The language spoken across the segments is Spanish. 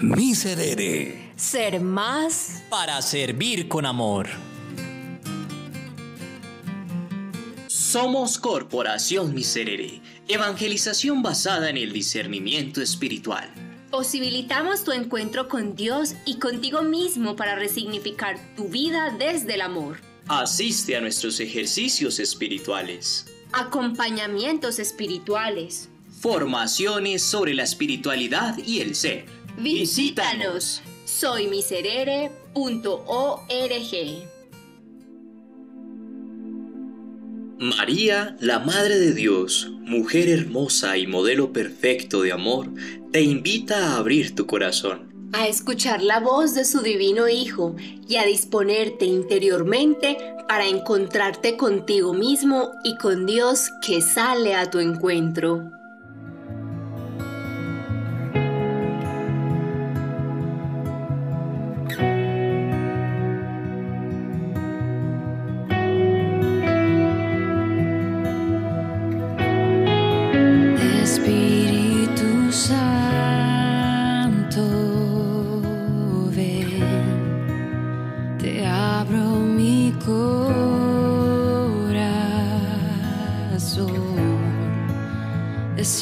Miserere. Ser más para servir con amor. Somos Corporación Miserere, evangelización basada en el discernimiento espiritual. Posibilitamos tu encuentro con Dios y contigo mismo para resignificar tu vida desde el amor. Asiste a nuestros ejercicios espirituales. Acompañamientos espirituales. Formaciones sobre la espiritualidad y el ser. Visítanos. Soymiserere.org. María, la Madre de Dios, mujer hermosa y modelo perfecto de amor, te invita a abrir tu corazón. A escuchar la voz de su divino Hijo y a disponerte interiormente para encontrarte contigo mismo y con Dios que sale a tu encuentro.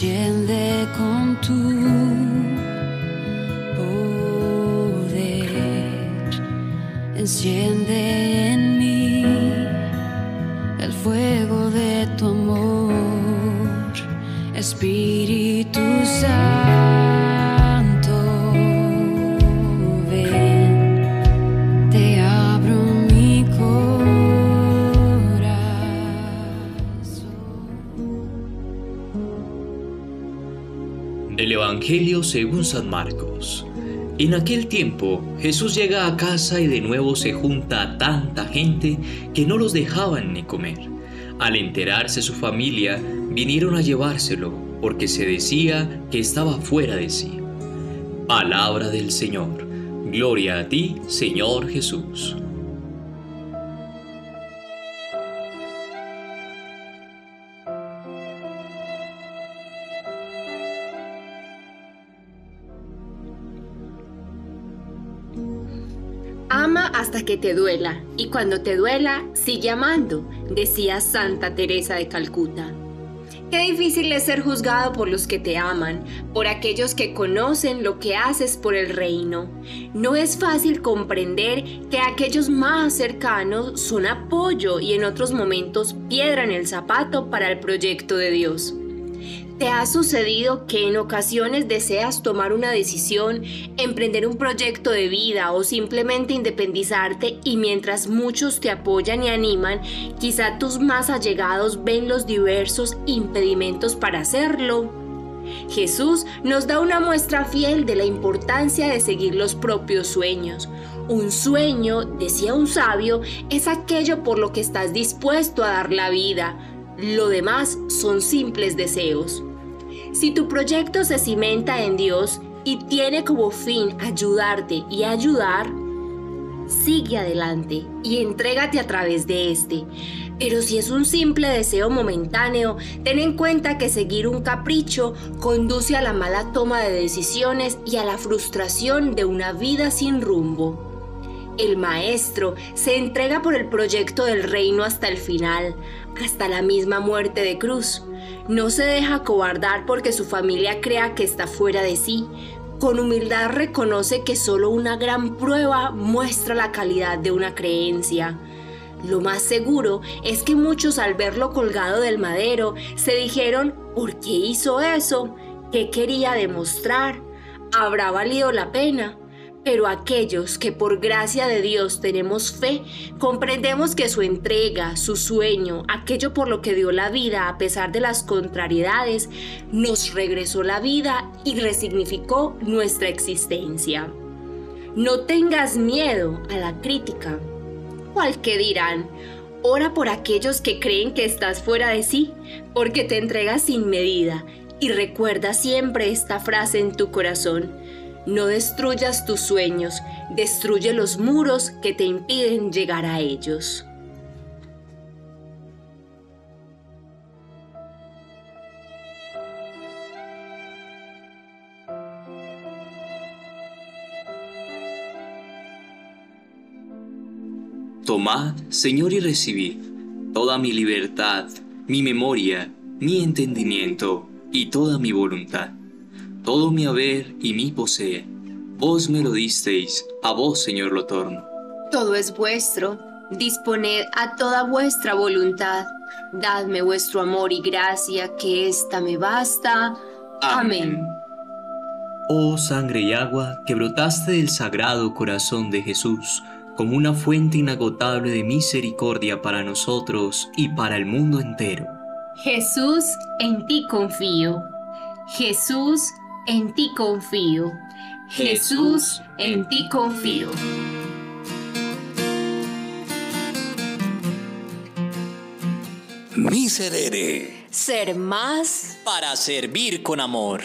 Desciende con tu poder, enciende en mí el fuego de tu amor, Espíritu Santo. Evangelio según San Marcos. En aquel tiempo Jesús llega a casa y de nuevo se junta a tanta gente que no los dejaban ni comer. Al enterarse su familia, vinieron a llevárselo porque se decía que estaba fuera de sí. Palabra del Señor. Gloria a ti, Señor Jesús. Hasta que te duela, y cuando te duela, sigue amando, decía Santa Teresa de Calcuta. Qué difícil es ser juzgado por los que te aman, por aquellos que conocen lo que haces por el reino. No es fácil comprender que aquellos más cercanos son apoyo y en otros momentos piedra en el zapato para el proyecto de Dios. ¿Te ha sucedido que en ocasiones deseas tomar una decisión, emprender un proyecto de vida o simplemente independizarte y mientras muchos te apoyan y animan, quizá tus más allegados ven los diversos impedimentos para hacerlo? Jesús nos da una muestra fiel de la importancia de seguir los propios sueños. Un sueño, decía un sabio, es aquello por lo que estás dispuesto a dar la vida. Lo demás son simples deseos. Si tu proyecto se cimenta en Dios y tiene como fin ayudarte y ayudar, sigue adelante y entrégate a través de este. Pero si es un simple deseo momentáneo, ten en cuenta que seguir un capricho conduce a la mala toma de decisiones y a la frustración de una vida sin rumbo. El maestro se entrega por el proyecto del reino hasta el final, hasta la misma muerte de cruz. No se deja cobardar porque su familia crea que está fuera de sí. Con humildad reconoce que solo una gran prueba muestra la calidad de una creencia. Lo más seguro es que muchos al verlo colgado del madero se dijeron, ¿por qué hizo eso? ¿Qué quería demostrar? ¿Habrá valido la pena? Pero aquellos que por gracia de Dios tenemos fe, comprendemos que su entrega, su sueño, aquello por lo que dio la vida a pesar de las contrariedades, nos regresó la vida y resignificó nuestra existencia. No tengas miedo a la crítica. ¿Cuál que dirán? Ora por aquellos que creen que estás fuera de sí, porque te entregas sin medida. Y recuerda siempre esta frase en tu corazón no destruyas tus sueños, destruye los muros que te impiden llegar a ellos. Tomad, Señor, y recibid toda mi libertad, mi memoria, mi entendimiento y toda mi voluntad todo mi haber y mi posee. Vos me lo disteis, a vos, Señor, lo torno. Todo es vuestro, disponed a toda vuestra voluntad. Dadme vuestro amor y gracia, que ésta me basta. Amén. Oh sangre y agua que brotaste del sagrado corazón de Jesús, como una fuente inagotable de misericordia para nosotros y para el mundo entero. Jesús, en ti confío. Jesús, en ti confío. Jesús, en ti confío. Miserere. Ser más Para servir con amor.